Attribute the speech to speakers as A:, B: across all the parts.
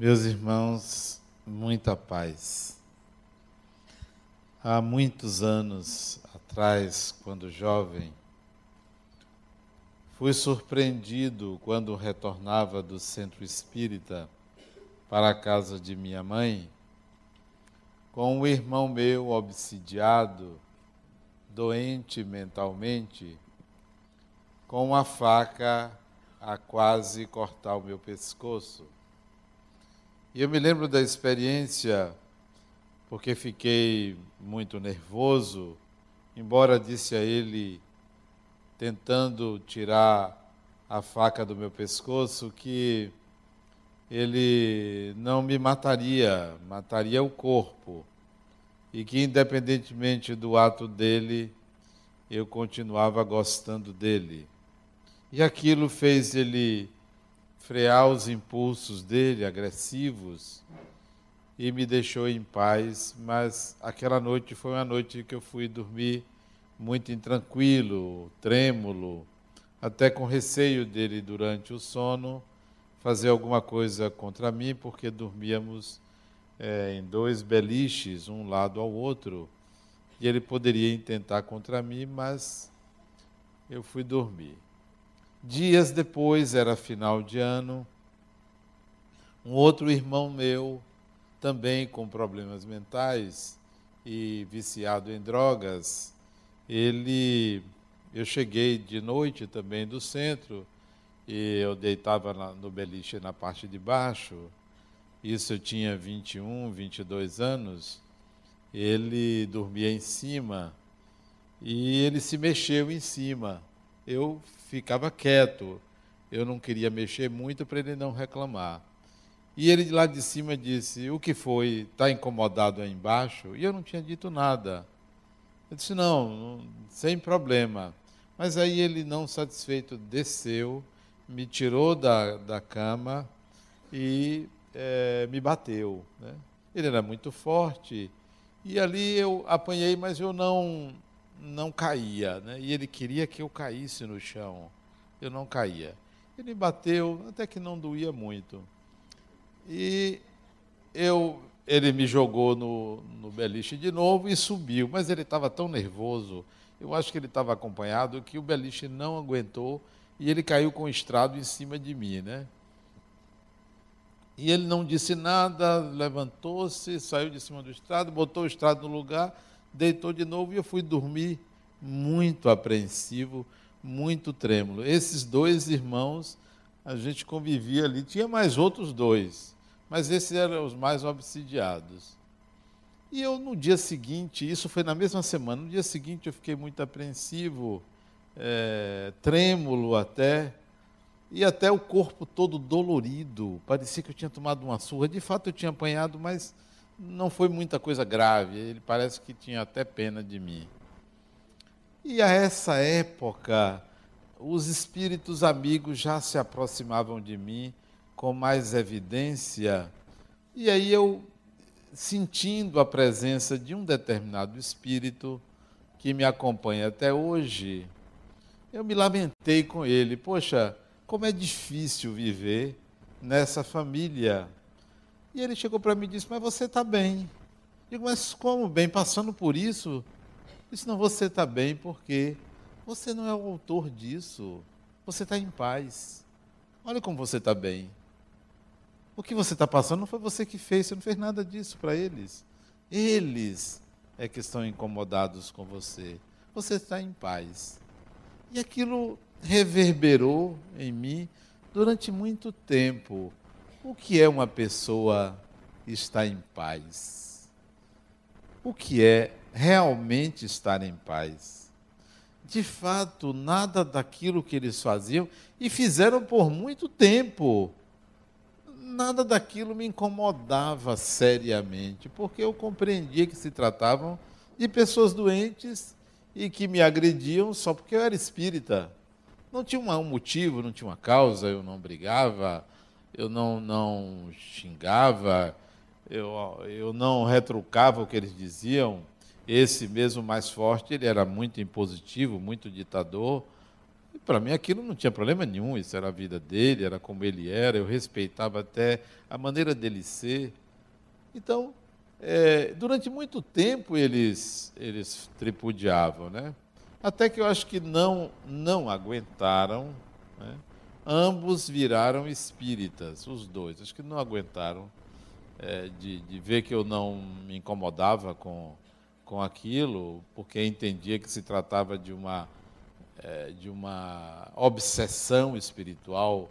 A: Meus irmãos, muita paz. Há muitos anos atrás, quando jovem, fui surpreendido quando retornava do centro espírita para a casa de minha mãe, com um irmão meu obsidiado, doente mentalmente, com uma faca a quase cortar o meu pescoço. E eu me lembro da experiência, porque fiquei muito nervoso, embora disse a ele, tentando tirar a faca do meu pescoço, que ele não me mataria, mataria o corpo, e que independentemente do ato dele, eu continuava gostando dele. E aquilo fez ele frear os impulsos dele, agressivos, e me deixou em paz. Mas aquela noite foi uma noite que eu fui dormir muito intranquilo, trêmulo, até com receio dele durante o sono fazer alguma coisa contra mim, porque dormíamos é, em dois beliches, um lado ao outro, e ele poderia intentar contra mim, mas eu fui dormir. Dias depois, era final de ano, um outro irmão meu, também com problemas mentais e viciado em drogas, ele, eu cheguei de noite também do centro e eu deitava no beliche na parte de baixo. Isso eu tinha 21, 22 anos. Ele dormia em cima e ele se mexeu em cima. Eu ficava quieto. Eu não queria mexer muito para ele não reclamar. E ele lá de cima disse: O que foi? Está incomodado aí embaixo? E eu não tinha dito nada. Eu disse: Não, sem problema. Mas aí ele, não satisfeito, desceu, me tirou da, da cama e é, me bateu. Né? Ele era muito forte. E ali eu apanhei, mas eu não não caía, né? E ele queria que eu caísse no chão. Eu não caía. Ele bateu, até que não doía muito. E eu, ele me jogou no, no beliche de novo e subiu, mas ele estava tão nervoso. Eu acho que ele estava acompanhado que o beliche não aguentou e ele caiu com o estrado em cima de mim, né? E ele não disse nada, levantou-se, saiu de cima do estrado, botou o estrado no lugar deitou de novo e eu fui dormir muito apreensivo, muito trêmulo. Esses dois irmãos, a gente convivia ali, tinha mais outros dois, mas esses eram os mais obsidiados. E eu, no dia seguinte, isso foi na mesma semana, no dia seguinte eu fiquei muito apreensivo, é, trêmulo até, e até o corpo todo dolorido, parecia que eu tinha tomado uma surra. De fato, eu tinha apanhado, mas não foi muita coisa grave, ele parece que tinha até pena de mim. E a essa época, os espíritos amigos já se aproximavam de mim com mais evidência, e aí eu, sentindo a presença de um determinado espírito que me acompanha até hoje, eu me lamentei com ele. Poxa, como é difícil viver nessa família e ele chegou para mim e disse: Mas você está bem. Eu digo: Mas como bem? Passando por isso? Disse: Não, você está bem porque você não é o autor disso. Você está em paz. Olha como você está bem. O que você está passando não foi você que fez, você não fez nada disso para eles. Eles é que estão incomodados com você. Você está em paz. E aquilo reverberou em mim durante muito tempo. O que é uma pessoa estar em paz? O que é realmente estar em paz? De fato, nada daquilo que eles faziam e fizeram por muito tempo, nada daquilo me incomodava seriamente, porque eu compreendia que se tratavam de pessoas doentes e que me agrediam só porque eu era espírita. Não tinha um motivo, não tinha uma causa, eu não brigava, eu não, não xingava, eu, eu não retrucava o que eles diziam. Esse mesmo mais forte, ele era muito impositivo, muito ditador, Para mim aquilo não tinha problema nenhum, isso era a vida dele, era como ele era, eu respeitava até a maneira dele ser. Então, é, durante muito tempo eles, eles tripudiavam, né? Até que eu acho que não, não aguentaram, né? Ambos viraram espíritas, os dois. Acho que não aguentaram é, de, de ver que eu não me incomodava com, com aquilo, porque entendia que se tratava de uma, é, de uma obsessão espiritual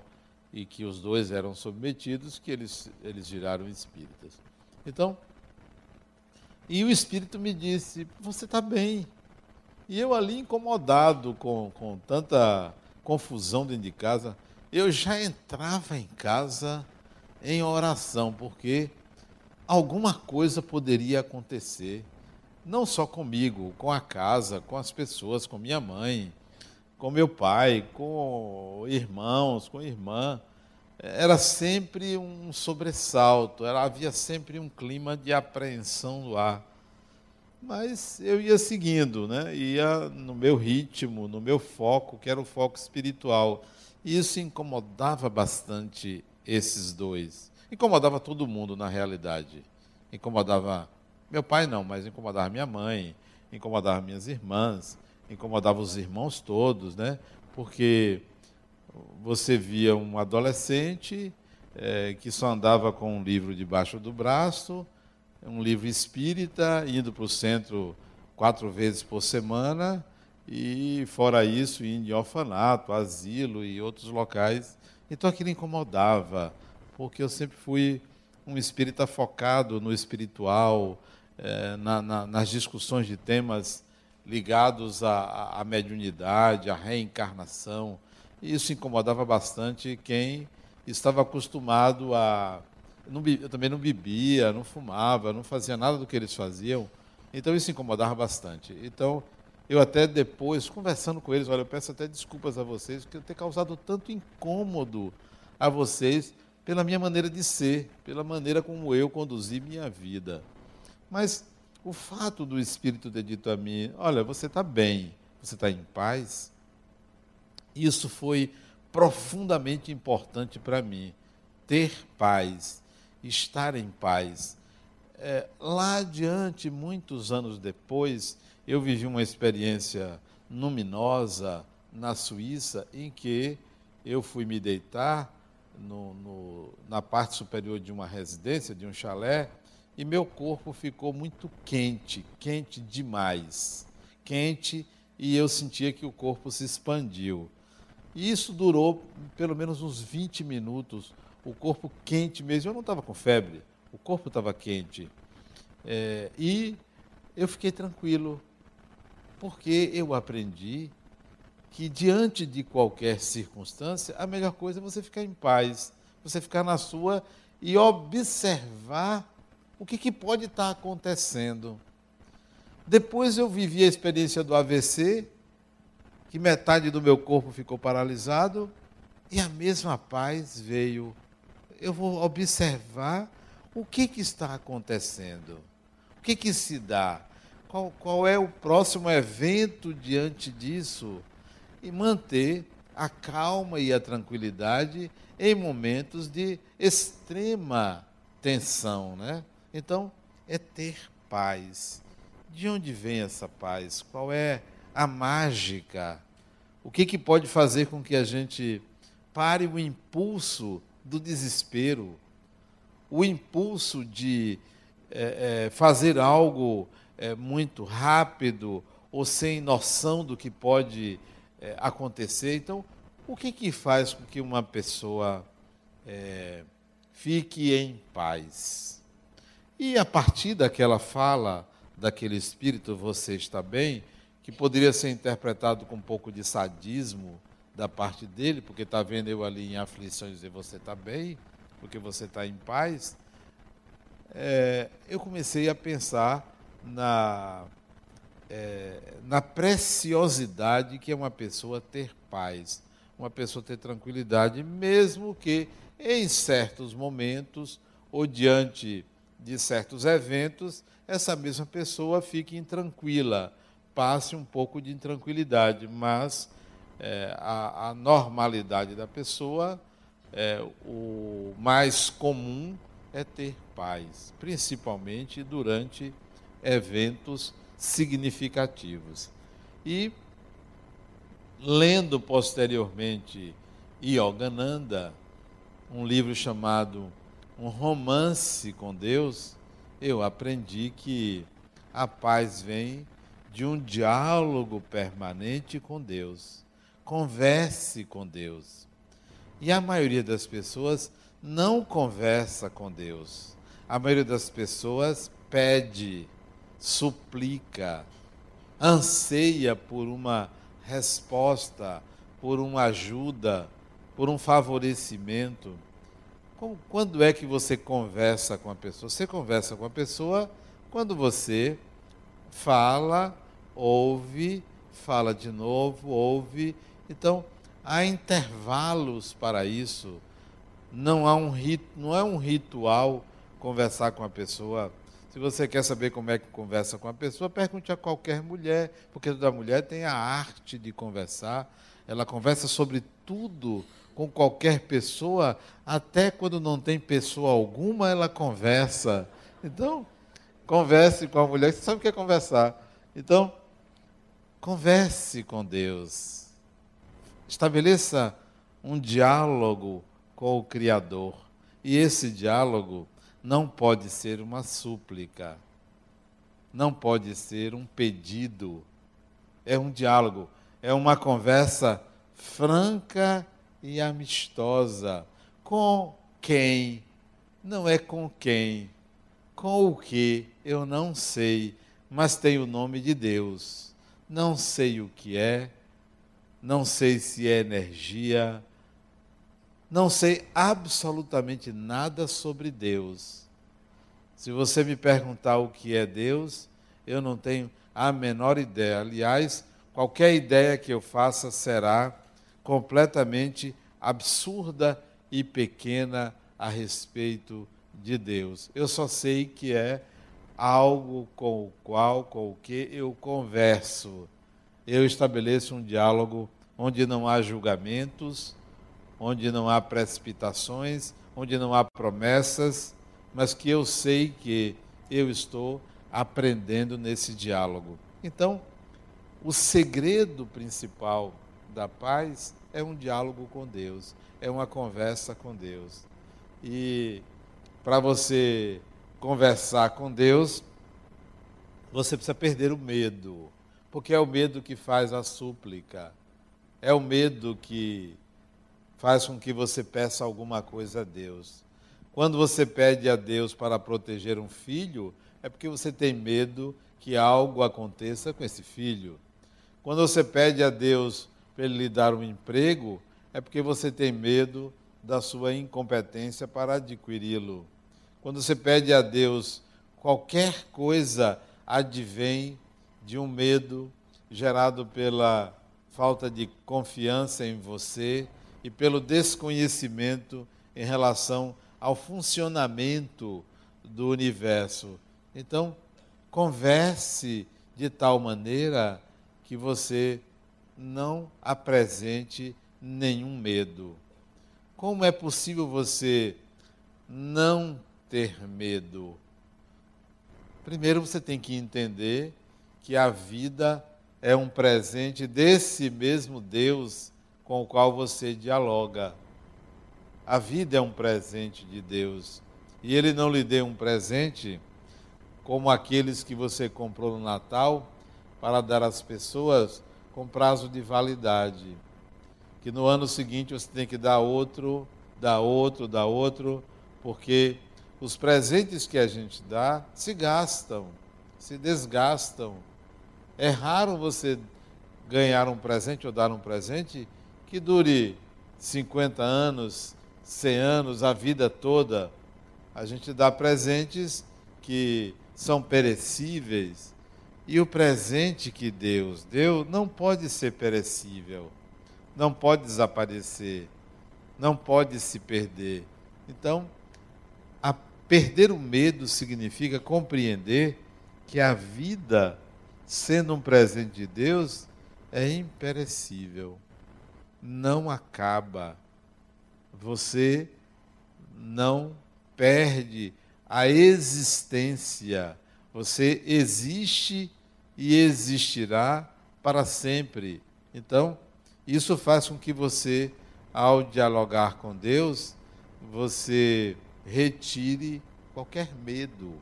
A: e que os dois eram submetidos, que eles, eles viraram espíritas. Então, e o Espírito me disse: Você está bem. E eu ali incomodado com, com tanta confusão dentro de casa, eu já entrava em casa em oração, porque alguma coisa poderia acontecer, não só comigo, com a casa, com as pessoas, com minha mãe, com meu pai, com irmãos, com irmã. Era sempre um sobressalto, era, havia sempre um clima de apreensão no ar. Mas eu ia seguindo, né? ia no meu ritmo, no meu foco, que era o foco espiritual. E isso incomodava bastante esses dois. Incomodava todo mundo, na realidade. Incomodava meu pai, não, mas incomodava minha mãe, incomodava minhas irmãs, incomodava os irmãos todos, né? Porque você via um adolescente é, que só andava com um livro debaixo do braço um livro espírita, indo para o centro quatro vezes por semana, e fora isso, indo em orfanato, asilo e outros locais. Então aquilo incomodava, porque eu sempre fui um espírita focado no espiritual, eh, na, na, nas discussões de temas ligados à, à mediunidade, à reencarnação. E isso incomodava bastante quem estava acostumado a não, eu também não bebia, não fumava, não fazia nada do que eles faziam. Então isso incomodava bastante. Então eu até depois, conversando com eles, olha, eu peço até desculpas a vocês, eu ter causado tanto incômodo a vocês pela minha maneira de ser, pela maneira como eu conduzi minha vida. Mas o fato do Espírito ter dito a mim, olha, você está bem, você está em paz, isso foi profundamente importante para mim. Ter paz estar em paz. É, lá adiante, muitos anos depois, eu vivi uma experiência luminosa na Suíça em que eu fui me deitar no, no, na parte superior de uma residência, de um chalé, e meu corpo ficou muito quente, quente demais. Quente, e eu sentia que o corpo se expandiu. E isso durou pelo menos uns 20 minutos, o corpo quente mesmo. Eu não estava com febre, o corpo estava quente. É, e eu fiquei tranquilo, porque eu aprendi que diante de qualquer circunstância, a melhor coisa é você ficar em paz, você ficar na sua e observar o que, que pode estar acontecendo. Depois eu vivi a experiência do AVC, que metade do meu corpo ficou paralisado, e a mesma paz veio eu vou observar o que, que está acontecendo, o que, que se dá, qual, qual é o próximo evento diante disso, e manter a calma e a tranquilidade em momentos de extrema tensão. Né? Então, é ter paz. De onde vem essa paz? Qual é a mágica? O que, que pode fazer com que a gente pare o impulso do desespero, o impulso de é, é, fazer algo é, muito rápido ou sem noção do que pode é, acontecer. Então, o que, que faz com que uma pessoa é, fique em paz? E a partir daquela fala daquele espírito, você está bem, que poderia ser interpretado com um pouco de sadismo, da parte dele, porque está vendo eu ali em aflições dizer você está bem, porque você está em paz, é, eu comecei a pensar na, é, na preciosidade que é uma pessoa ter paz, uma pessoa ter tranquilidade, mesmo que em certos momentos ou diante de certos eventos, essa mesma pessoa fique intranquila, passe um pouco de intranquilidade, mas é, a, a, normalidade da pessoa, é, o mais comum é ter paz, principalmente durante eventos significativos. E lendo posteriormente Yogananda, um livro chamado Um Romance com Deus, eu aprendi que a paz vem de um diálogo permanente com Deus. Converse com Deus. E a maioria das pessoas não conversa com Deus. A maioria das pessoas pede, suplica, anseia por uma resposta, por uma ajuda, por um favorecimento. quando é que você conversa com a pessoa? Você conversa com a pessoa quando você fala, ouve, fala de novo, ouve. Então, há intervalos para isso. Não, há um rit, não é um ritual conversar com a pessoa. Se você quer saber como é que conversa com a pessoa, pergunte a qualquer mulher, porque toda mulher tem a arte de conversar. Ela conversa sobre tudo com qualquer pessoa, até quando não tem pessoa alguma, ela conversa. Então, converse com a mulher, você sabe o que é conversar. Então, converse com Deus. Estabeleça um diálogo com o Criador. E esse diálogo não pode ser uma súplica, não pode ser um pedido. É um diálogo, é uma conversa franca e amistosa. Com quem? Não é com quem com o que eu não sei, mas tem o nome de Deus. Não sei o que é, não sei se é energia, não sei absolutamente nada sobre Deus. Se você me perguntar o que é Deus, eu não tenho a menor ideia. Aliás, qualquer ideia que eu faça será completamente absurda e pequena a respeito de de Deus. Eu só sei que é algo com o qual, com o que eu converso. Eu estabeleço um diálogo onde não há julgamentos, onde não há precipitações, onde não há promessas, mas que eu sei que eu estou aprendendo nesse diálogo. Então, o segredo principal da paz é um diálogo com Deus, é uma conversa com Deus. E para você conversar com Deus, você precisa perder o medo, porque é o medo que faz a súplica, é o medo que faz com que você peça alguma coisa a Deus. Quando você pede a Deus para proteger um filho, é porque você tem medo que algo aconteça com esse filho. Quando você pede a Deus para ele lhe dar um emprego, é porque você tem medo da sua incompetência para adquiri-lo. Quando você pede a Deus qualquer coisa, advém de um medo gerado pela falta de confiança em você e pelo desconhecimento em relação ao funcionamento do universo. Então, converse de tal maneira que você não apresente nenhum medo. Como é possível você não ter medo? Primeiro você tem que entender que a vida é um presente desse mesmo Deus com o qual você dialoga. A vida é um presente de Deus. E Ele não lhe deu um presente como aqueles que você comprou no Natal para dar às pessoas com prazo de validade que no ano seguinte você tem que dar outro, dar outro, dar outro, porque os presentes que a gente dá se gastam, se desgastam. É raro você ganhar um presente ou dar um presente que dure 50 anos, 100 anos, a vida toda. A gente dá presentes que são perecíveis. E o presente que Deus deu não pode ser perecível não pode desaparecer, não pode se perder. Então, perder o medo significa compreender que a vida, sendo um presente de Deus, é imperecível. não acaba. Você não perde a existência. Você existe e existirá para sempre. Então, isso faz com que você, ao dialogar com Deus, você retire qualquer medo.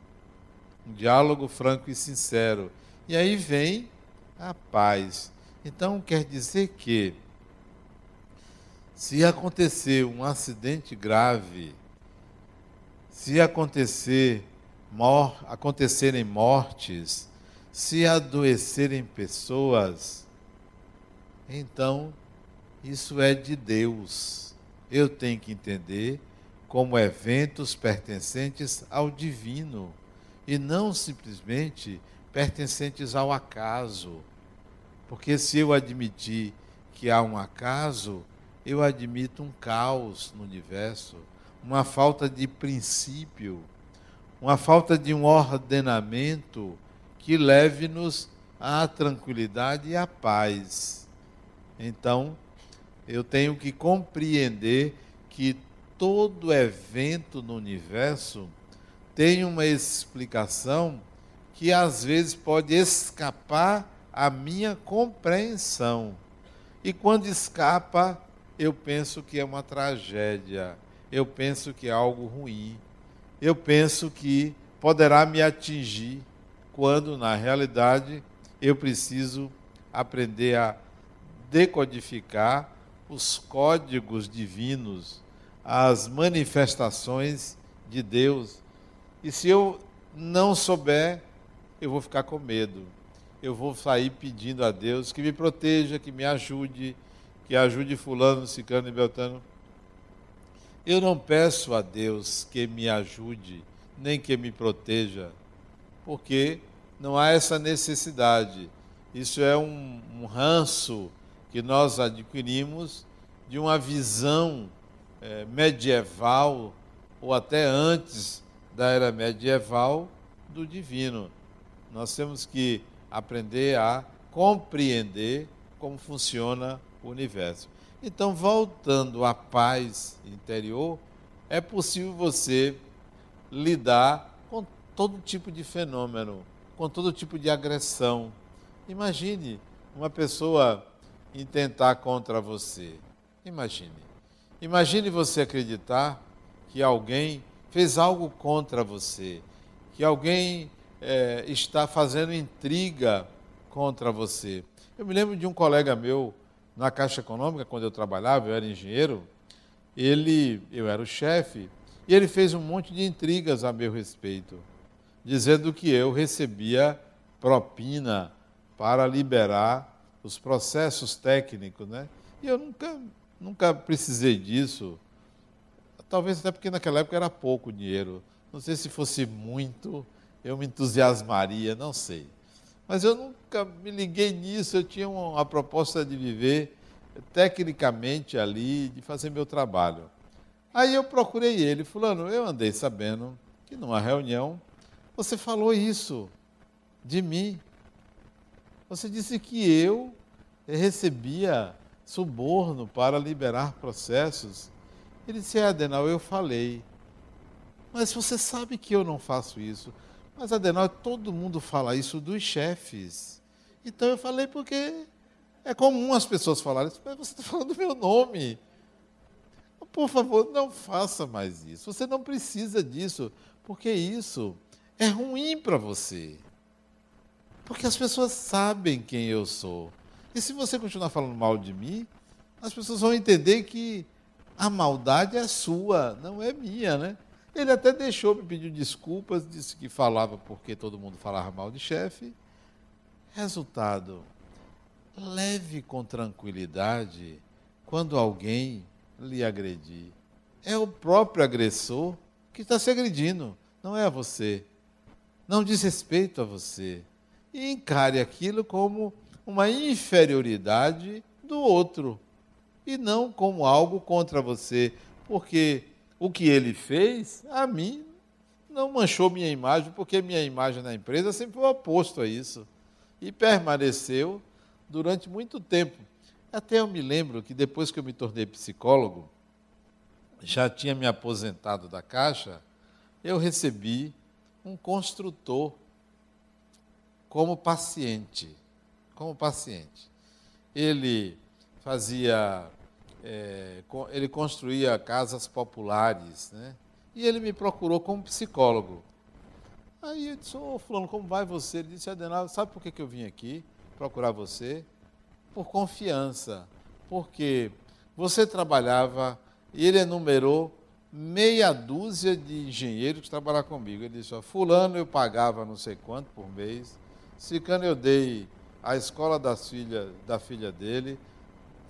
A: Um diálogo franco e sincero. E aí vem a paz. Então quer dizer que se acontecer um acidente grave, se acontecer mor acontecerem mortes, se adoecerem pessoas, então isso é de Deus. Eu tenho que entender como eventos pertencentes ao divino e não simplesmente pertencentes ao acaso. Porque se eu admitir que há um acaso, eu admito um caos no universo, uma falta de princípio, uma falta de um ordenamento que leve-nos à tranquilidade e à paz. Então, eu tenho que compreender que todo evento no universo tem uma explicação que às vezes pode escapar à minha compreensão. E quando escapa, eu penso que é uma tragédia, eu penso que é algo ruim, eu penso que poderá me atingir, quando na realidade eu preciso aprender a decodificar os códigos divinos, as manifestações de Deus. E se eu não souber, eu vou ficar com medo. Eu vou sair pedindo a Deus que me proteja, que me ajude, que ajude fulano, ciclano e beltano. Eu não peço a Deus que me ajude, nem que me proteja, porque não há essa necessidade. Isso é um, um ranço que nós adquirimos de uma visão é, medieval, ou até antes da era medieval, do divino. Nós temos que aprender a compreender como funciona o universo. Então, voltando à paz interior, é possível você lidar com todo tipo de fenômeno, com todo tipo de agressão. Imagine uma pessoa intentar contra você. Imagine. Imagine você acreditar que alguém fez algo contra você, que alguém é, está fazendo intriga contra você. Eu me lembro de um colega meu na Caixa Econômica, quando eu trabalhava, eu era engenheiro, ele, eu era o chefe, e ele fez um monte de intrigas a meu respeito, dizendo que eu recebia propina para liberar os processos técnicos, né? E eu nunca, nunca precisei disso. Talvez até porque naquela época era pouco dinheiro. Não sei se fosse muito, eu me entusiasmaria, não sei. Mas eu nunca me liguei nisso, eu tinha uma, proposta de viver tecnicamente ali, de fazer meu trabalho. Aí eu procurei ele, fulano, eu andei sabendo que numa reunião você falou isso de mim. Você disse que eu recebia suborno para liberar processos. Ele disse, é, Adenal, eu falei. Mas você sabe que eu não faço isso. Mas, Adenal, todo mundo fala isso dos chefes. Então eu falei porque é comum as pessoas falarem isso, mas você está falando do meu nome. Por favor, não faça mais isso. Você não precisa disso, porque isso é ruim para você. Porque as pessoas sabem quem eu sou. E se você continuar falando mal de mim, as pessoas vão entender que a maldade é sua, não é minha, né? Ele até deixou, me pediu desculpas, disse que falava porque todo mundo falava mal de chefe. Resultado: leve com tranquilidade quando alguém lhe agredir. É o próprio agressor que está se agredindo, não é a você. Não diz respeito a você. E encare aquilo como uma inferioridade do outro e não como algo contra você, porque o que ele fez, a mim, não manchou minha imagem, porque minha imagem na empresa sempre foi oposto a isso. E permaneceu durante muito tempo. Até eu me lembro que depois que eu me tornei psicólogo, já tinha me aposentado da Caixa, eu recebi um construtor como paciente. Como paciente. Ele fazia, é, ele construía casas populares, né? E ele me procurou como psicólogo. Aí eu disse, ô oh, fulano, como vai você? Ele disse, Adenal, sabe por que, que eu vim aqui procurar você? Por confiança. Porque você trabalhava, e ele enumerou meia dúzia de engenheiros que trabalhavam comigo. Ele disse, fulano eu pagava não sei quanto por mês, Cicano eu dei a escola das filha, da filha dele,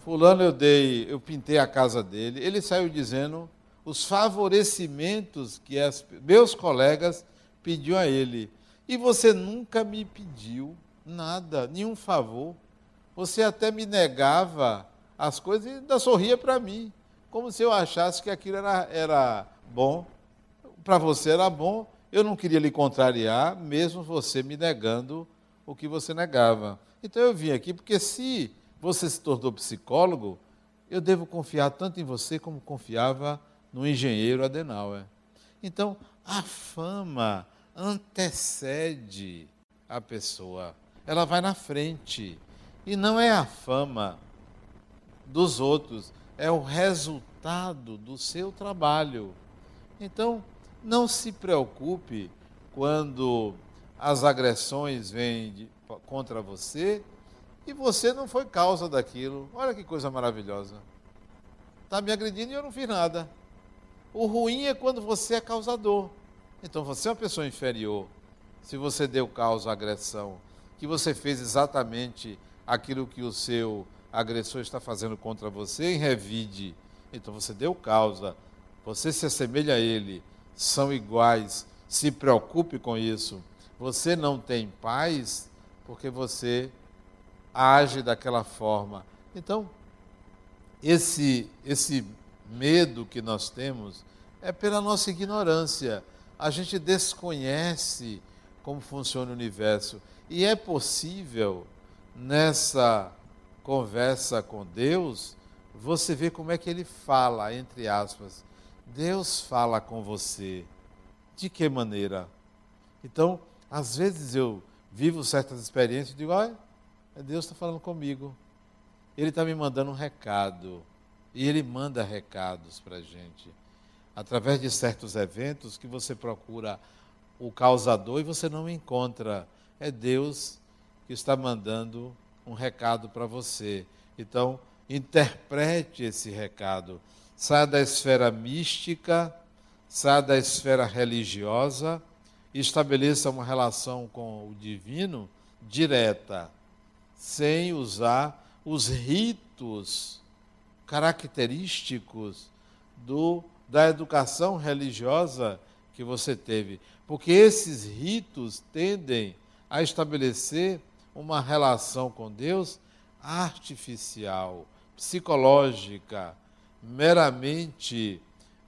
A: fulano eu dei, eu pintei a casa dele. Ele saiu dizendo os favorecimentos que as, meus colegas pediam a ele. E você nunca me pediu nada, nenhum favor. Você até me negava as coisas e ainda sorria para mim, como se eu achasse que aquilo era, era bom. Para você era bom, eu não queria lhe contrariar, mesmo você me negando o que você negava. Então eu vim aqui porque se você se tornou psicólogo, eu devo confiar tanto em você como confiava no engenheiro Adenauer. Então, a fama antecede a pessoa, ela vai na frente. E não é a fama dos outros, é o resultado do seu trabalho. Então, não se preocupe quando as agressões vêm de, contra você e você não foi causa daquilo. Olha que coisa maravilhosa. Está me agredindo e eu não fiz nada. O ruim é quando você é causador. Então você é uma pessoa inferior. Se você deu causa à agressão, que você fez exatamente aquilo que o seu agressor está fazendo contra você em revide. Então você deu causa. Você se assemelha a ele. São iguais. Se preocupe com isso. Você não tem paz porque você age daquela forma. Então, esse, esse medo que nós temos é pela nossa ignorância. A gente desconhece como funciona o universo. E é possível, nessa conversa com Deus, você ver como é que ele fala, entre aspas. Deus fala com você. De que maneira? Então, às vezes eu vivo certas experiências e digo, olha, Deus está falando comigo. Ele está me mandando um recado. E ele manda recados para a gente. Através de certos eventos que você procura o causador e você não encontra. É Deus que está mandando um recado para você. Então, interprete esse recado. Saia da esfera mística, saia da esfera religiosa estabeleça uma relação com o divino direta, sem usar os ritos característicos do, da educação religiosa que você teve. Porque esses ritos tendem a estabelecer uma relação com Deus artificial, psicológica, meramente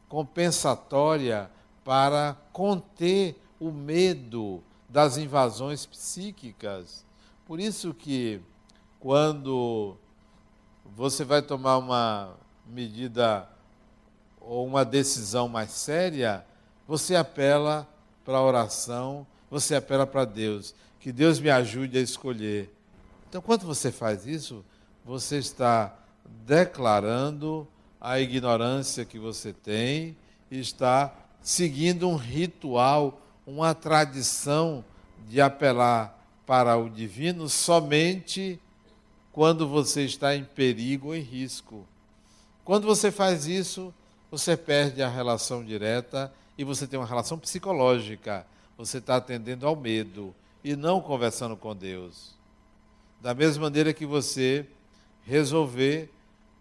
A: compensatória para conter o medo das invasões psíquicas. Por isso que quando você vai tomar uma medida ou uma decisão mais séria, você apela para a oração, você apela para Deus, que Deus me ajude a escolher. Então, quando você faz isso, você está declarando a ignorância que você tem e está seguindo um ritual uma tradição de apelar para o divino somente quando você está em perigo ou em risco. Quando você faz isso, você perde a relação direta e você tem uma relação psicológica. Você está atendendo ao medo e não conversando com Deus. Da mesma maneira que você resolver,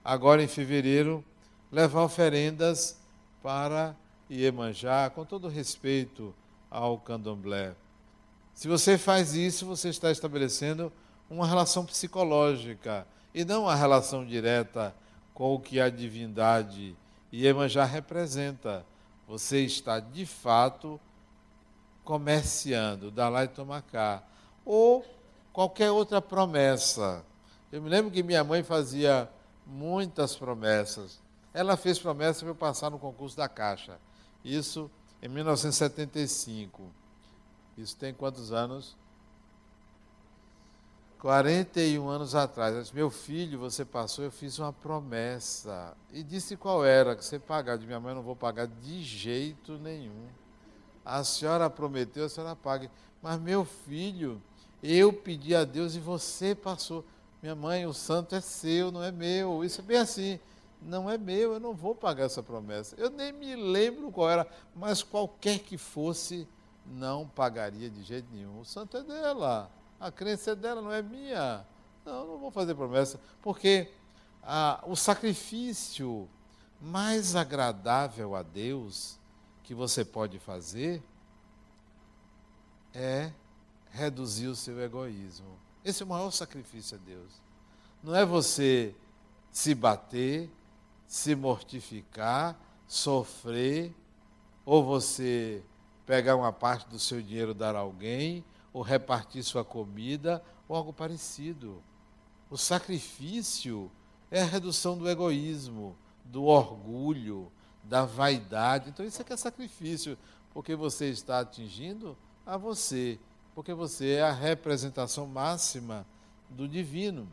A: agora em fevereiro, levar oferendas para Iemanjá, com todo respeito ao candomblé. Se você faz isso, você está estabelecendo uma relação psicológica e não uma relação direta com o que a divindade Iemanjá representa. Você está, de fato, comerciando, dá lá e toma cá. Ou qualquer outra promessa Eu me lembro que minha mãe fazia muitas promessas. Ela fez promessa para eu passar no concurso da Caixa. Isso em 1975. Isso tem quantos anos? 41 anos atrás. Disse, Meu filho, você passou, eu fiz uma promessa. E disse qual era, que você pagar. De minha mãe, eu não vou pagar de jeito nenhum. A senhora prometeu, a senhora pague. Mas meu filho, eu pedi a Deus e você passou. Minha mãe, o santo é seu, não é meu. Isso é bem assim. Não é meu, eu não vou pagar essa promessa. Eu nem me lembro qual era, mas qualquer que fosse, não pagaria de jeito nenhum. O santo é dela. A crença é dela, não é minha. Não, não vou fazer promessa. Porque ah, o sacrifício mais agradável a Deus que você pode fazer é reduzir o seu egoísmo. Esse é o maior sacrifício a Deus. Não é você se bater, se mortificar, sofrer, ou você pegar uma parte do seu dinheiro dar a alguém, ou repartir sua comida, ou algo parecido. O sacrifício é a redução do egoísmo, do orgulho, da vaidade. Então, isso é que é sacrifício, porque você está atingindo a você, porque você é a representação máxima do divino.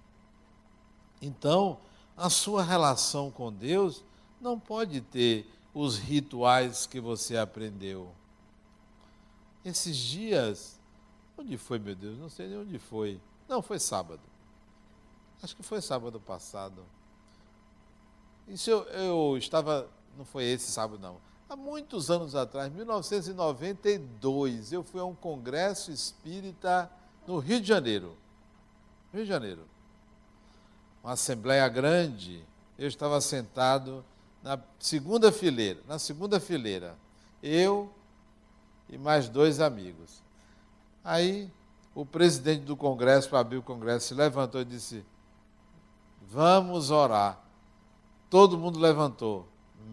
A: Então, a sua relação com Deus não pode ter os rituais que você aprendeu. Esses dias, onde foi, meu Deus? Não sei nem onde foi. Não, foi sábado. Acho que foi sábado passado. Isso eu, eu estava, não foi esse sábado não. Há muitos anos atrás, 1992, eu fui a um congresso espírita no Rio de Janeiro. Rio de Janeiro uma assembleia grande, eu estava sentado na segunda fileira, na segunda fileira, eu e mais dois amigos. Aí o presidente do congresso, para abrir o congresso, se levantou e disse: Vamos orar. Todo mundo levantou,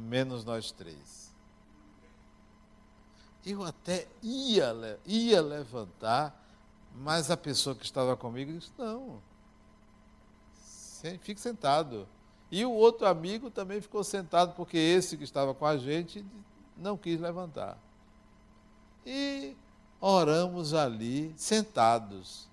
A: menos nós três. Eu até ia, ia levantar, mas a pessoa que estava comigo disse: Não, fique sentado. E o outro amigo também ficou sentado, porque esse que estava com a gente não quis levantar. E oramos ali, sentados.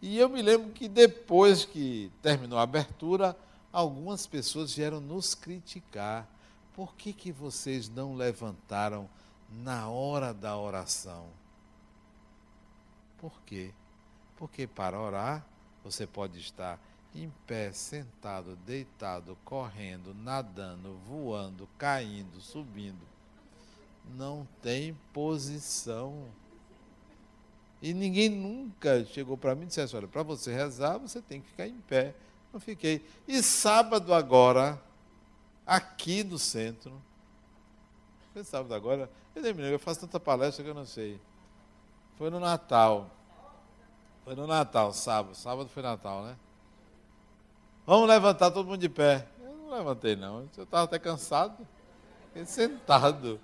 A: E eu me lembro que depois que terminou a abertura, algumas pessoas vieram nos criticar. Por que, que vocês não levantaram na hora da oração? Por quê? Porque para orar, você pode estar em pé, sentado, deitado, correndo, nadando, voando, caindo, subindo. Não tem posição. E ninguém nunca chegou para mim e disse assim, olha, para você rezar, você tem que ficar em pé. Eu fiquei. E sábado agora, aqui no centro, foi sábado agora, eu nem me lembro, eu faço tanta palestra que eu não sei. Foi no Natal. Foi no Natal, sábado. Sábado foi Natal, né? Vamos levantar todo mundo de pé. Eu não levantei, não. Eu estava até cansado. Fiquei sentado.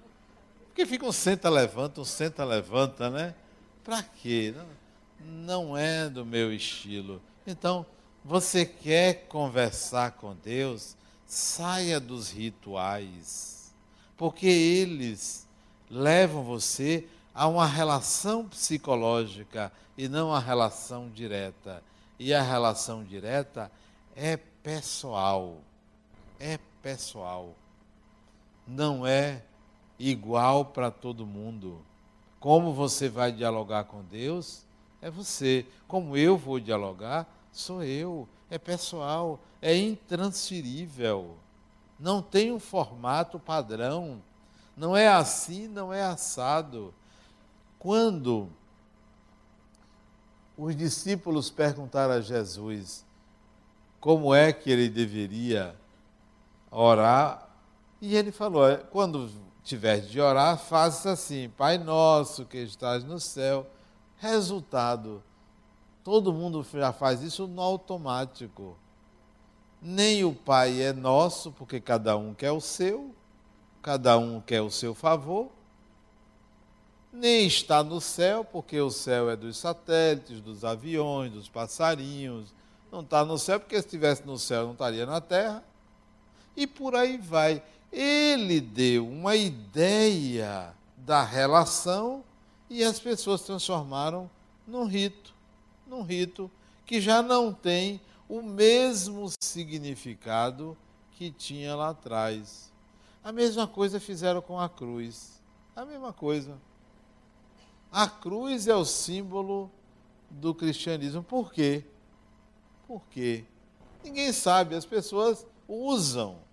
A: Porque fica um senta, levanta, um senta, levanta, né? Para quê? Não, não é do meu estilo. Então, você quer conversar com Deus? Saia dos rituais. Porque eles levam você a uma relação psicológica e não a relação direta. E a relação direta é pessoal. É pessoal. Não é igual para todo mundo. Como você vai dialogar com Deus, é você. Como eu vou dialogar, sou eu. É pessoal, é intransferível. Não tem um formato padrão. Não é assim, não é assado. Quando os discípulos perguntaram a Jesus: como é que ele deveria orar. E ele falou: é, quando tiver de orar, faça assim: Pai nosso que estás no céu. Resultado: todo mundo já faz isso no automático. Nem o Pai é nosso, porque cada um quer o seu, cada um quer o seu favor. Nem está no céu, porque o céu é dos satélites, dos aviões, dos passarinhos, não está no céu, porque se estivesse no céu não estaria na terra. E por aí vai. Ele deu uma ideia da relação e as pessoas transformaram num rito, num rito que já não tem o mesmo significado que tinha lá atrás. A mesma coisa fizeram com a cruz. A mesma coisa. A cruz é o símbolo do cristianismo. Por quê? Por quê? Ninguém sabe, as pessoas usam.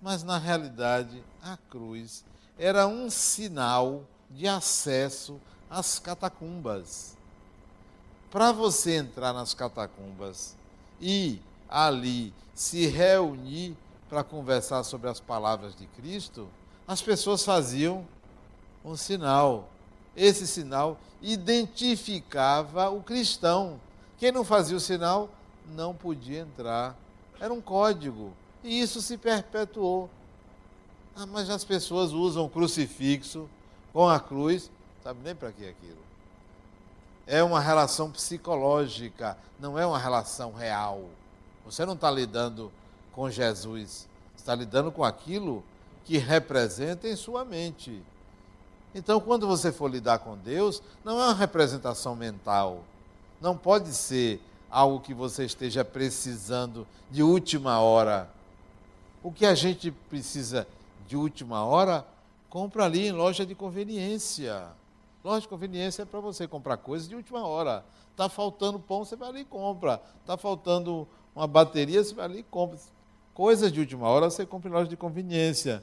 A: Mas na realidade, a cruz era um sinal de acesso às catacumbas. Para você entrar nas catacumbas e ali se reunir para conversar sobre as palavras de Cristo, as pessoas faziam um sinal. Esse sinal identificava o cristão. Quem não fazia o sinal não podia entrar. Era um código. E isso se perpetuou. Ah, mas as pessoas usam o crucifixo com a cruz, sabe nem para que aquilo. É uma relação psicológica, não é uma relação real. Você não está lidando com Jesus, está lidando com aquilo que representa em sua mente. Então, quando você for lidar com Deus, não é uma representação mental. Não pode ser algo que você esteja precisando de última hora. O que a gente precisa de última hora, compra ali em loja de conveniência. Loja de conveniência é para você comprar coisas de última hora. Está faltando pão, você vai ali e compra. Está faltando uma bateria, você vai ali e compra. Coisas de última hora você compra em loja de conveniência.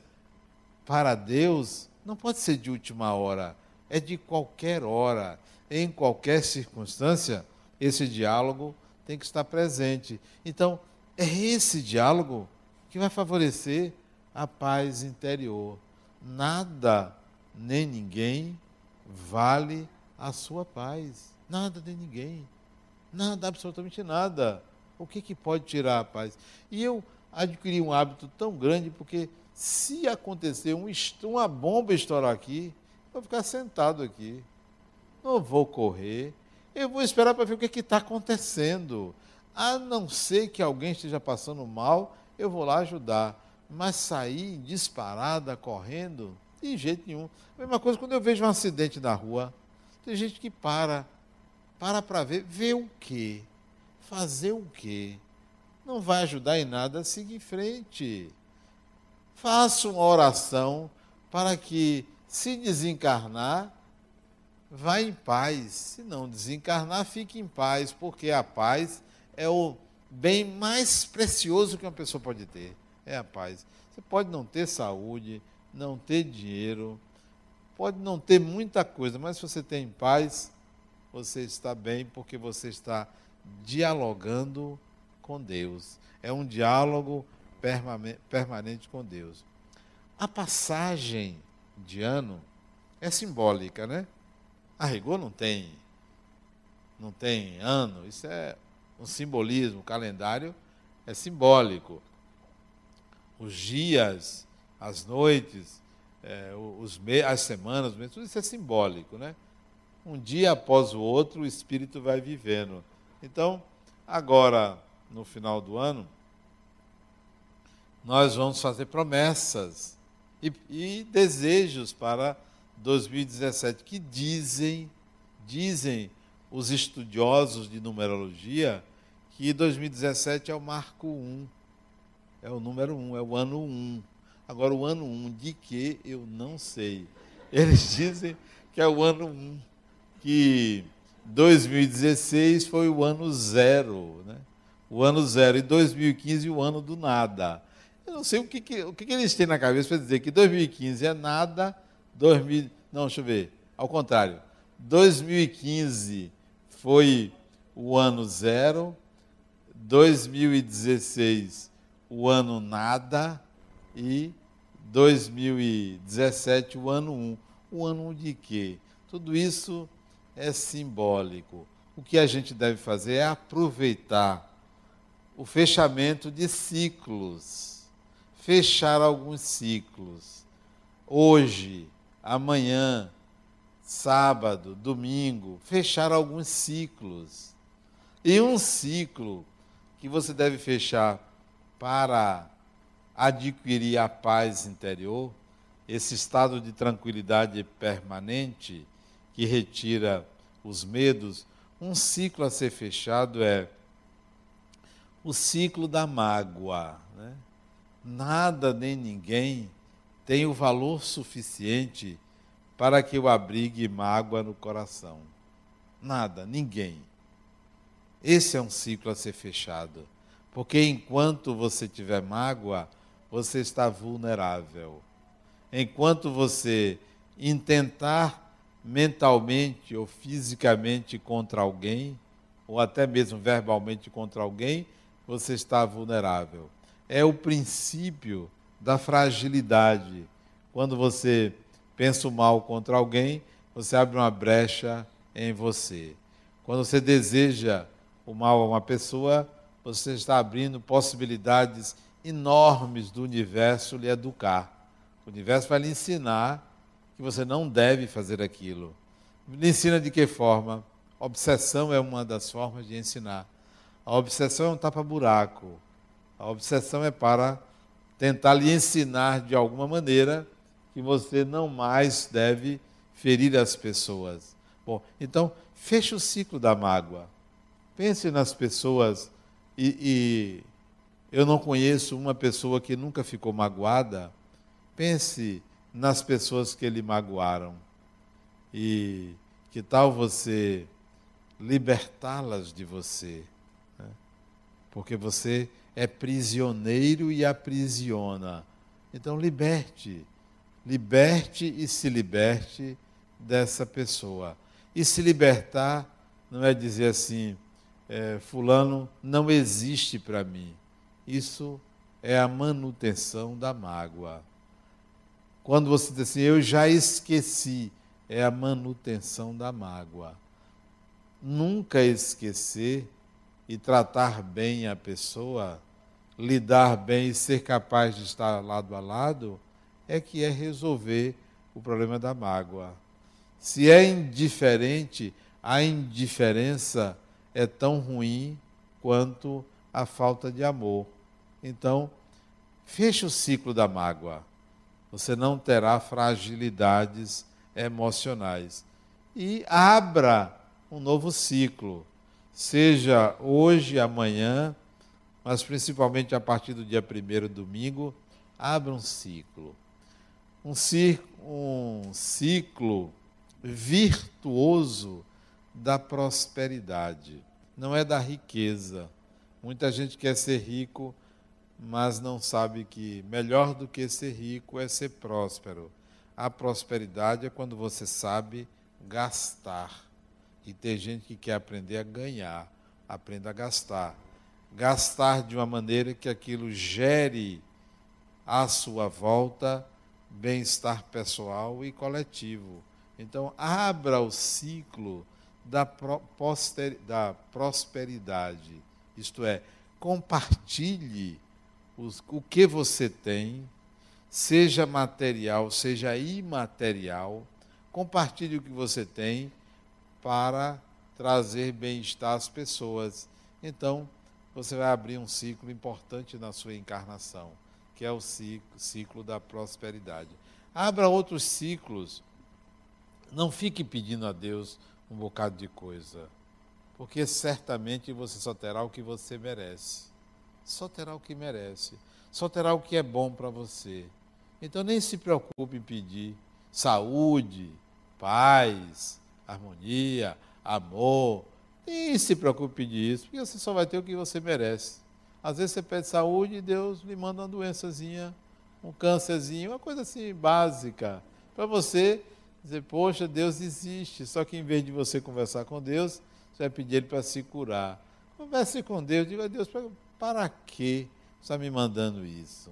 A: Para Deus, não pode ser de última hora. É de qualquer hora, em qualquer circunstância, esse diálogo tem que estar presente. Então, é esse diálogo que vai favorecer a paz interior. Nada nem ninguém vale a sua paz. Nada nem ninguém. Nada, absolutamente nada. O que, que pode tirar a paz? E eu adquiri um hábito tão grande porque se acontecer um, uma bomba estourar aqui, eu vou ficar sentado aqui. Não vou correr. Eu vou esperar para ver o que está acontecendo. A não ser que alguém esteja passando mal, eu vou lá ajudar. Mas sair disparada, correndo, de jeito nenhum. A mesma coisa quando eu vejo um acidente na rua. Tem gente que para. Para para ver. Ver o quê? Fazer o quê? Não vai ajudar em nada a seguir em frente. Faça uma oração para que, se desencarnar, vá em paz. Se não desencarnar, fique em paz, porque a paz é o bem mais precioso que uma pessoa pode ter é a paz. Você pode não ter saúde, não ter dinheiro, pode não ter muita coisa, mas se você tem paz, você está bem porque você está dialogando com Deus. É um diálogo permanente com Deus. A passagem de ano é simbólica, né? A rigor não tem, não tem ano, isso é um simbolismo, o calendário é simbólico os dias, as noites, é, os as semanas, tudo isso é simbólico, né? Um dia após o outro, o espírito vai vivendo. Então, agora, no final do ano, nós vamos fazer promessas e, e desejos para 2017 que dizem, dizem os estudiosos de numerologia que 2017 é o marco 1 é o número um, é o ano um. Agora, o ano um de que eu não sei. Eles dizem que é o ano um, que 2016 foi o ano zero, né? o ano zero, e 2015 o ano do nada. Eu não sei o que, que o que, que eles têm na cabeça para dizer que 2015 é nada, 2000, não, deixa eu ver, ao contrário, 2015 foi o ano zero, 2016 o ano nada e 2017 o ano 1. Um. O ano 1 um de quê? Tudo isso é simbólico. O que a gente deve fazer é aproveitar o fechamento de ciclos. Fechar alguns ciclos. Hoje, amanhã, sábado, domingo, fechar alguns ciclos. E um ciclo que você deve fechar para adquirir a paz interior, esse estado de tranquilidade permanente que retira os medos, um ciclo a ser fechado é o ciclo da mágoa. Né? Nada nem ninguém tem o valor suficiente para que eu abrigue mágoa no coração. Nada, ninguém. Esse é um ciclo a ser fechado. Porque enquanto você tiver mágoa, você está vulnerável. Enquanto você intentar mentalmente ou fisicamente contra alguém, ou até mesmo verbalmente contra alguém, você está vulnerável. É o princípio da fragilidade. Quando você pensa o mal contra alguém, você abre uma brecha em você. Quando você deseja o mal a uma pessoa, você está abrindo possibilidades enormes do universo lhe educar. O universo vai lhe ensinar que você não deve fazer aquilo. Lhe ensina de que forma? Obsessão é uma das formas de ensinar. A obsessão é um tapa-buraco. A obsessão é para tentar lhe ensinar de alguma maneira que você não mais deve ferir as pessoas. Bom, então, feche o ciclo da mágoa. Pense nas pessoas e, e eu não conheço uma pessoa que nunca ficou magoada. Pense nas pessoas que lhe magoaram. E que tal você libertá-las de você? Né? Porque você é prisioneiro e aprisiona. Então, liberte. Liberte e se liberte dessa pessoa. E se libertar não é dizer assim, é, Fulano não existe para mim. Isso é a manutenção da mágoa. Quando você diz assim, eu já esqueci, é a manutenção da mágoa. Nunca esquecer e tratar bem a pessoa, lidar bem e ser capaz de estar lado a lado, é que é resolver o problema da mágoa. Se é indiferente, a indiferença é tão ruim quanto a falta de amor. Então, feche o ciclo da mágoa você não terá fragilidades emocionais. E abra um novo ciclo, seja hoje, amanhã, mas principalmente a partir do dia 1 domingo, abra um ciclo. Um, um ciclo virtuoso da prosperidade, não é da riqueza. Muita gente quer ser rico mas não sabe que melhor do que ser rico é ser próspero. A prosperidade é quando você sabe gastar. E tem gente que quer aprender a ganhar, aprenda a gastar. Gastar de uma maneira que aquilo gere à sua volta bem-estar pessoal e coletivo. Então, abra o ciclo da, da prosperidade, isto é, compartilhe os, o que você tem, seja material, seja imaterial, compartilhe o que você tem para trazer bem-estar às pessoas. Então, você vai abrir um ciclo importante na sua encarnação, que é o ciclo, da prosperidade. Abra outros ciclos. Não fique pedindo a Deus um bocado de coisa, porque certamente você só terá o que você merece só terá o que merece, só terá o que é bom para você. Então nem se preocupe em pedir saúde, paz, harmonia, amor. Nem se preocupe em pedir isso, porque você só vai ter o que você merece. Às vezes você pede saúde e Deus lhe manda uma doençazinha, um câncerzinho, uma coisa assim básica, para você dizer, poxa, Deus existe. Só que em vez de você conversar com Deus, você vai pedir Ele para se curar. Converse com Deus, diga a Deus, para que está me mandando isso?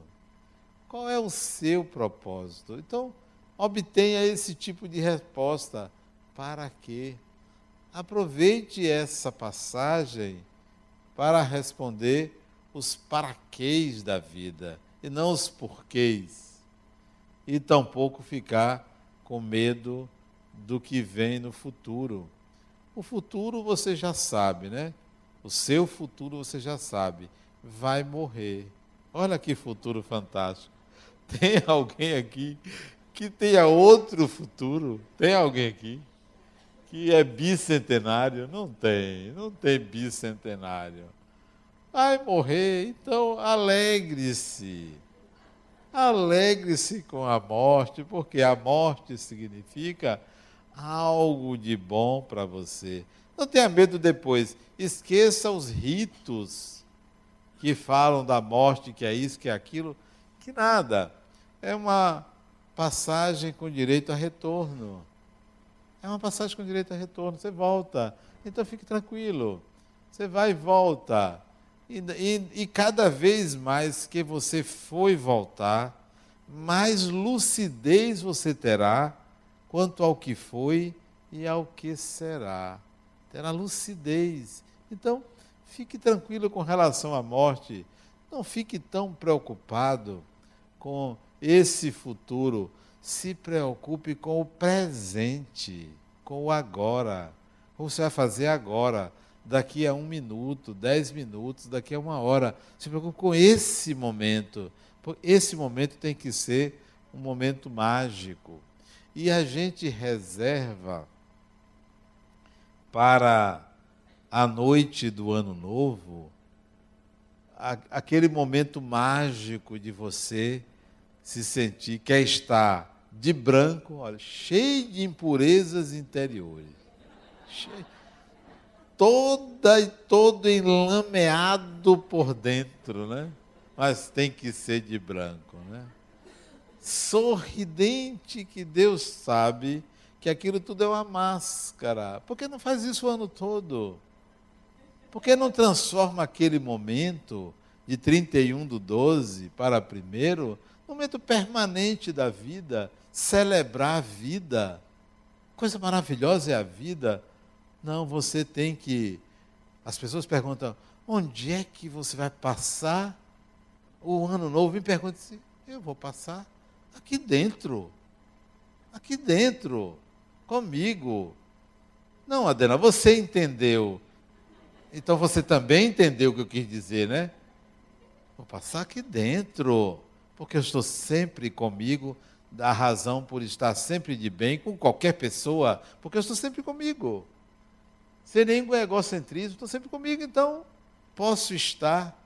A: Qual é o seu propósito? Então, obtenha esse tipo de resposta. Para quê? Aproveite essa passagem para responder os paraquês da vida e não os porquês. E tampouco ficar com medo do que vem no futuro. O futuro você já sabe, né? O seu futuro você já sabe, vai morrer. Olha que futuro fantástico. Tem alguém aqui que tenha outro futuro? Tem alguém aqui que é bicentenário? Não tem, não tem bicentenário. Vai morrer, então alegre-se. Alegre-se com a morte, porque a morte significa algo de bom para você. Não tenha medo depois. Esqueça os ritos que falam da morte, que é isso, que é aquilo, que nada. É uma passagem com direito a retorno. É uma passagem com direito a retorno. Você volta. Então fique tranquilo. Você vai e volta. E, e, e cada vez mais que você for voltar, mais lucidez você terá quanto ao que foi e ao que será. Terá lucidez. Então, fique tranquilo com relação à morte. Não fique tão preocupado com esse futuro. Se preocupe com o presente, com o agora. O que você vai fazer agora? Daqui a um minuto, dez minutos, daqui a uma hora. Se preocupe com esse momento. Esse momento tem que ser um momento mágico. E a gente reserva para a noite do ano novo aquele momento mágico de você se sentir, quer estar de branco, olha, cheio de impurezas interiores. Cheio, toda e todo enlameado por dentro, né? Mas tem que ser de branco, né? Sorridente que Deus sabe que aquilo tudo é uma máscara. Por que não faz isso o ano todo? Por que não transforma aquele momento de 31 do 12 para primeiro, momento permanente da vida, celebrar a vida? Coisa maravilhosa é a vida não, você tem que. As pessoas perguntam: onde é que você vai passar o ano novo? Me pergunta assim: eu vou passar aqui dentro. Aqui dentro, comigo. Não, Adena, você entendeu. Então você também entendeu o que eu quis dizer, né? Vou passar aqui dentro, porque eu estou sempre comigo, da razão por estar sempre de bem com qualquer pessoa, porque eu estou sempre comigo. Sem nenhum egocentrismo, estou sempre comigo, então posso estar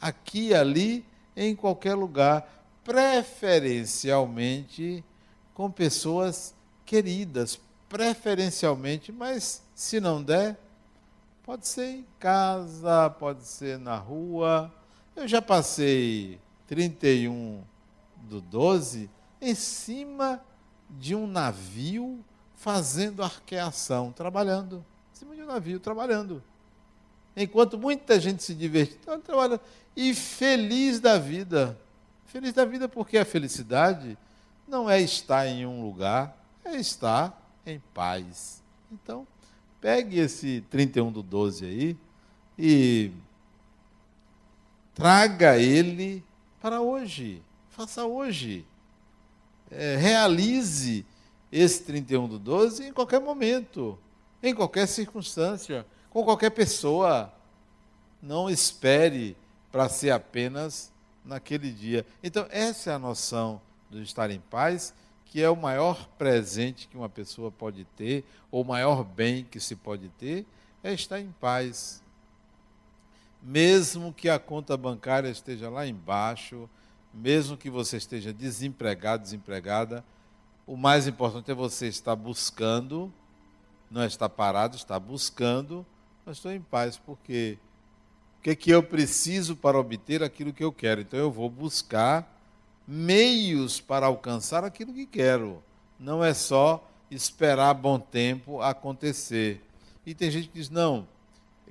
A: aqui, ali, em qualquer lugar, preferencialmente com pessoas queridas, preferencialmente, mas se não der, pode ser em casa, pode ser na rua. Eu já passei 31 do 12 em cima de um navio fazendo arqueação, trabalhando cima de um navio trabalhando. Enquanto muita gente se diverte, estava trabalhando. E feliz da vida. Feliz da vida porque a felicidade não é estar em um lugar, é estar em paz. Então, pegue esse 31 do 12 aí e traga ele para hoje. Faça hoje. É, realize esse 31 do 12 em qualquer momento em qualquer circunstância, com qualquer pessoa. Não espere para ser apenas naquele dia. Então, essa é a noção do estar em paz, que é o maior presente que uma pessoa pode ter, ou o maior bem que se pode ter, é estar em paz. Mesmo que a conta bancária esteja lá embaixo, mesmo que você esteja desempregado, desempregada, o mais importante é você estar buscando não está parado, está buscando, mas estou em paz, porque o que, que eu preciso para obter aquilo que eu quero? Então eu vou buscar meios para alcançar aquilo que quero. Não é só esperar bom tempo acontecer. E tem gente que diz: não,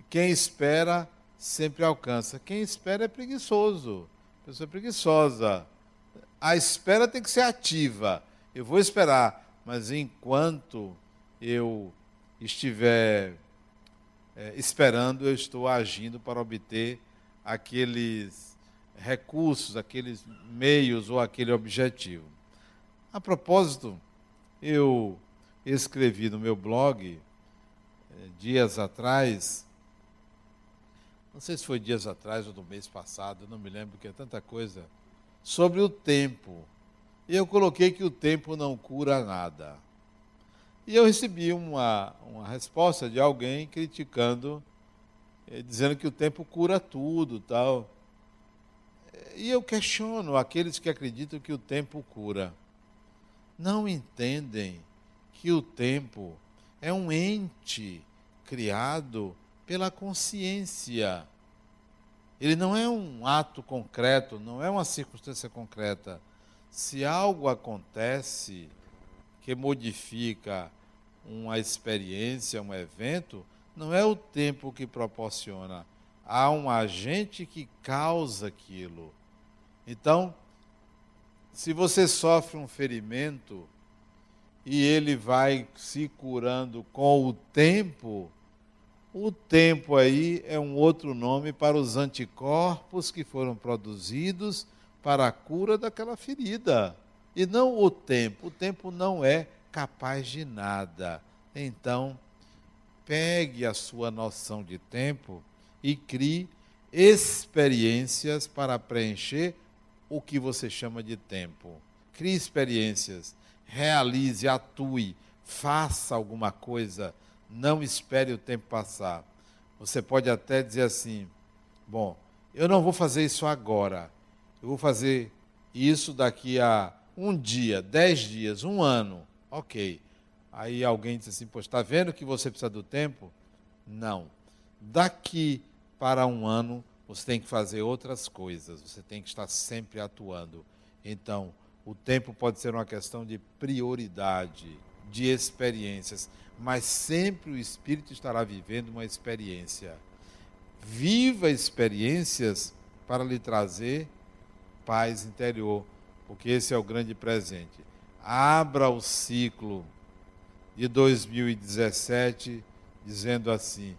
A: quem espera sempre alcança. Quem espera é preguiçoso. A pessoa é preguiçosa. A espera tem que ser ativa. Eu vou esperar, mas enquanto eu estiver é, esperando, eu estou agindo para obter aqueles recursos, aqueles meios ou aquele objetivo. A propósito, eu escrevi no meu blog, é, dias atrás, não sei se foi dias atrás ou do mês passado, não me lembro, que é tanta coisa, sobre o tempo. E eu coloquei que o tempo não cura nada. E eu recebi uma, uma resposta de alguém criticando, eh, dizendo que o tempo cura tudo tal. E eu questiono aqueles que acreditam que o tempo cura. Não entendem que o tempo é um ente criado pela consciência. Ele não é um ato concreto, não é uma circunstância concreta. Se algo acontece que modifica uma experiência, um evento, não é o tempo que proporciona, há um agente que causa aquilo. Então, se você sofre um ferimento e ele vai se curando com o tempo, o tempo aí é um outro nome para os anticorpos que foram produzidos para a cura daquela ferida. E não o tempo. O tempo não é capaz de nada. Então, pegue a sua noção de tempo e crie experiências para preencher o que você chama de tempo. Crie experiências, realize, atue, faça alguma coisa não espere o tempo passar. Você pode até dizer assim: bom, eu não vou fazer isso agora. Eu vou fazer isso daqui a um dia, dez dias, um ano. Ok. Aí alguém diz assim: pois está vendo que você precisa do tempo? Não. Daqui para um ano, você tem que fazer outras coisas, você tem que estar sempre atuando. Então, o tempo pode ser uma questão de prioridade, de experiências mas sempre o espírito estará vivendo uma experiência. Viva experiências para lhe trazer paz interior, porque esse é o grande presente. Abra o ciclo de 2017 dizendo assim: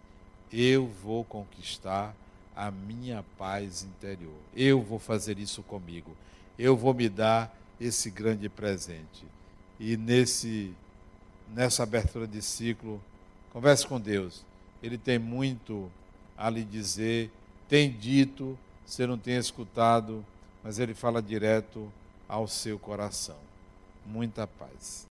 A: eu vou conquistar a minha paz interior. Eu vou fazer isso comigo. Eu vou me dar esse grande presente. E nesse nessa abertura de ciclo, converse com Deus. Ele tem muito a lhe dizer, tem dito, você não tem escutado, mas ele fala direto ao seu coração. Muita paz.